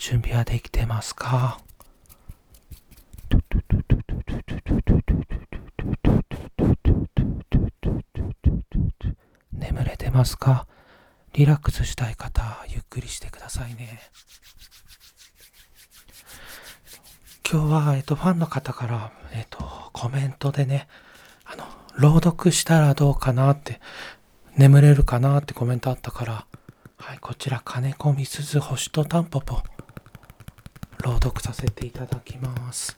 準備はできてますか？眠れてますか？リラックスしたい方、ゆっくりしてくださいね。今日は、えっと、ファンの方から、えっと、コメントでね、あの、朗読したらどうかなって、眠れるかなってコメントあったから、はい、こちら、金子みすず星とタンポポ、朗読させていただきます。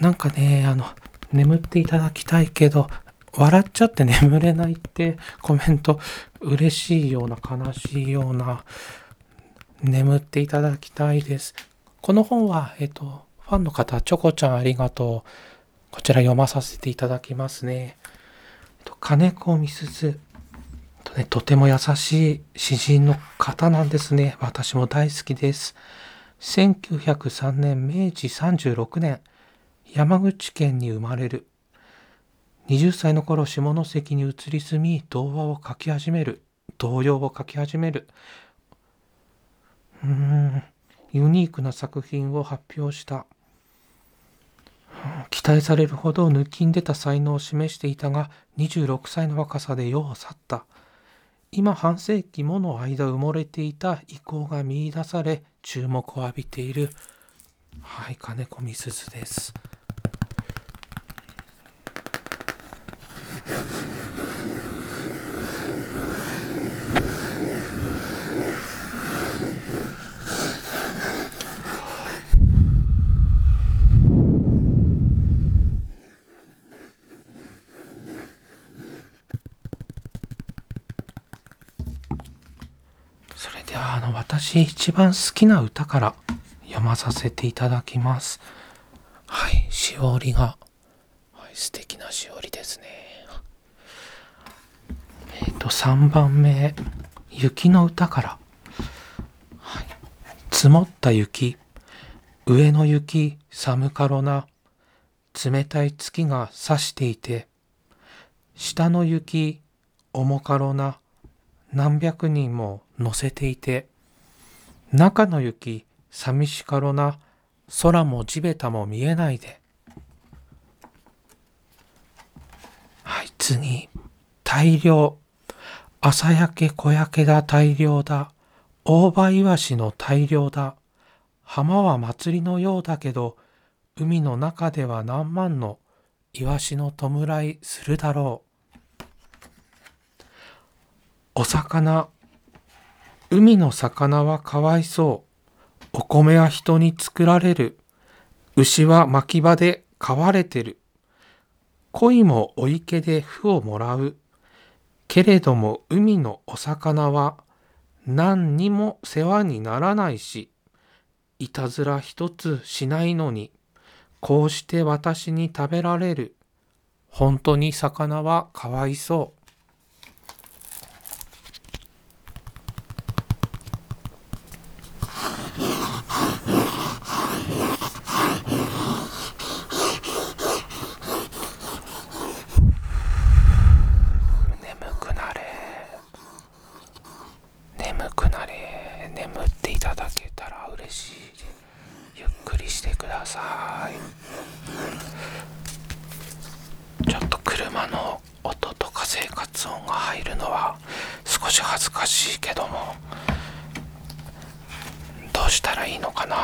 なんかね、あの、眠っていただきたいけど、笑っちゃって眠れないってコメント嬉しいような悲しいような眠っていただきたいです。この本は、えっと、ファンの方、チョコちゃんありがとう。こちら読まさせていただきますね。えっと、金子みすず。とね、とても優しい詩人の方なんですね。私も大好きです。1903年、明治36年、山口県に生まれる。20歳の頃下関に移り住み童話を書き始める。童謡を書き始める。うーんユニークな作品を発表した。期待されるほど抜きんでた才能を示していたが26歳の若さで世を去った。今半世紀もの間埋もれていた遺構が見いだされ注目を浴びているはい金子みすずです。それではあの私一番好きな歌から読まさせていただきます。はい、しおりが、はい、素敵なしおりですね。えっ、ー、と3番目雪の歌から、はい、積もった雪上の雪寒かろな冷たい月が差していて下の雪重かろな何百人も乗せていて中の雪寂しかろな。空も地べたも見えないで。はい次。大量。朝焼け小焼けだ大量だ。大葉イワシの大量だ。浜は祭りのようだけど海の中では何万のイワシの弔いするだろう。お魚。海の魚はかわいそう。お米は人に作られる。牛は牧場で飼われてる。鯉もお池で麩をもらう。けれども海のお魚は何にも世話にならないしいたずら一つしないのにこうして私に食べられる。本当に魚はかわいそう。さい。ちょっと車の音とか生活音が入るのは少し恥ずかしいけどもどうしたらいいのかな？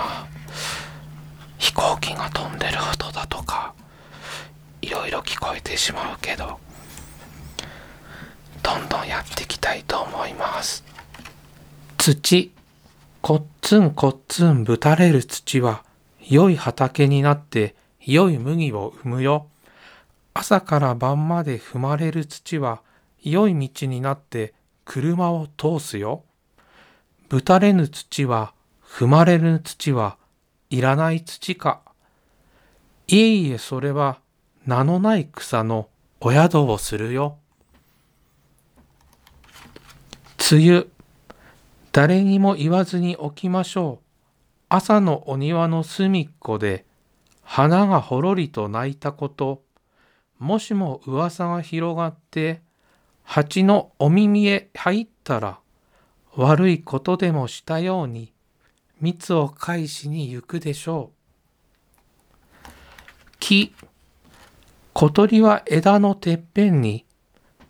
飛行機が飛んでる音だとかいろいろ聞こえてしまうけどどんどんやっていきたいと思います。土。こっつんこっつんぶたれる土は良い畑になって良い麦を生むよ朝から晩まで踏まれる土は良い道になって車を通すよぶたれぬ土は踏まれる土はいらない土かいえいえそれは名のない草のお宿をするよ。梅雨、誰にも言わずに起きましょう。朝のお庭の隅っこで花がほろりと泣いたこと、もしも噂が広がって蜂のお耳へ入ったら悪いことでもしたように蜜を返しに行くでしょう。木小鳥は枝のてっぺんに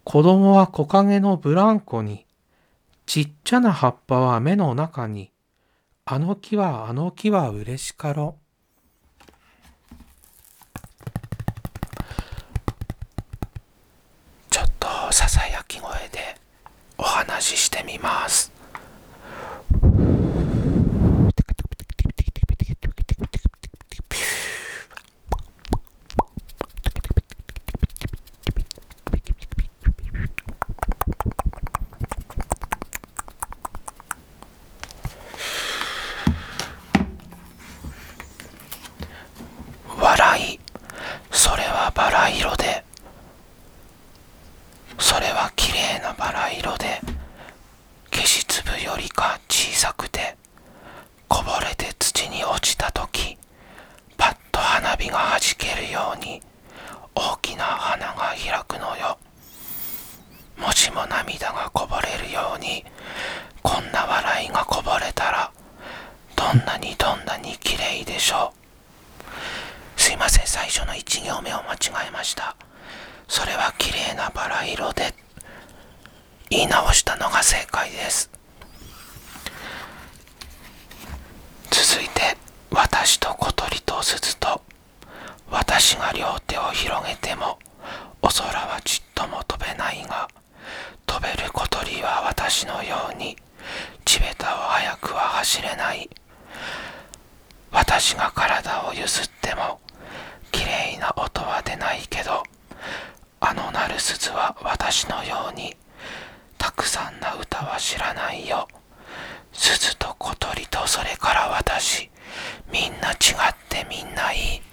子供は木陰のブランコにちっちゃな葉っぱは目の中にあの木はあの木は嬉しかろ。ちょっとささやき声でお話ししてみます。さくてこぼれて土に落ちた時パッと花火がはじけるように大きな花が開くのよ。もしも涙がこぼれるようにこんな笑いがこぼれたらどんなにどんなに綺麗でしょう。すいません最初の1行目を間違えました。それは綺麗なバラ色で言い直したのが正解です。続いて私と小鳥と鈴と私が両手を広げてもお空はちっとも飛べないが飛べる小鳥は私のように地べたを早くは走れない。私が体をゆすってもきれいな音は出ないけどあの鳴る鈴は私のようにたくさんな歌は知らないよ鈴と小鳥とそれから私みんな違ってみんないい。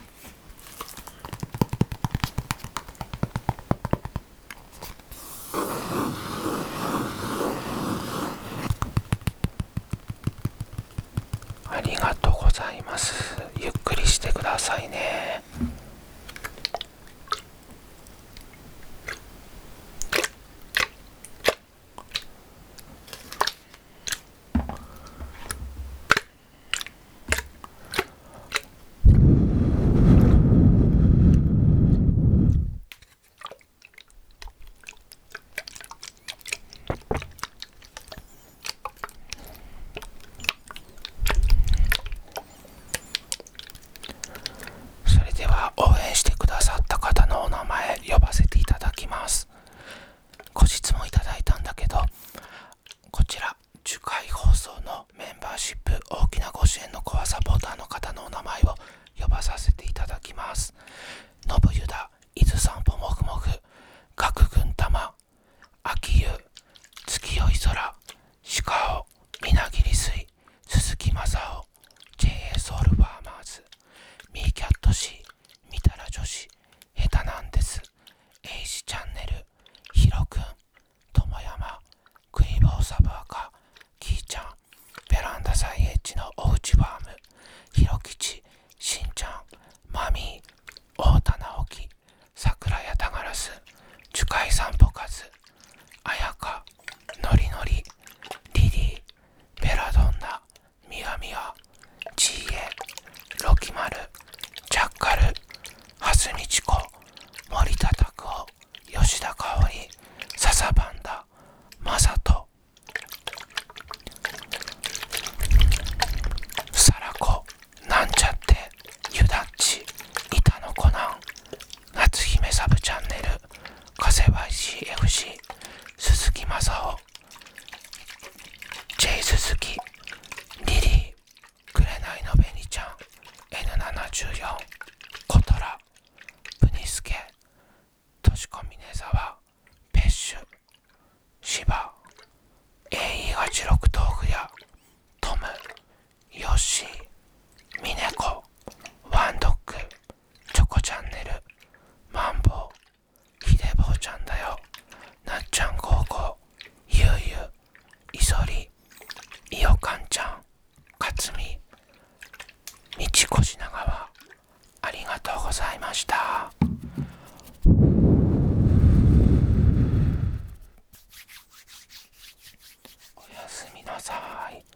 送のメンバーシップ大きなご支援のコアサポーターの方のお名前を呼ばさせていただきます。信ぶゆだ。伊豆散歩もふもふ各軍玉。秋湯月夜い空。鹿尾みなぎり水鈴木正雄 JA ソウル example. 这样。さい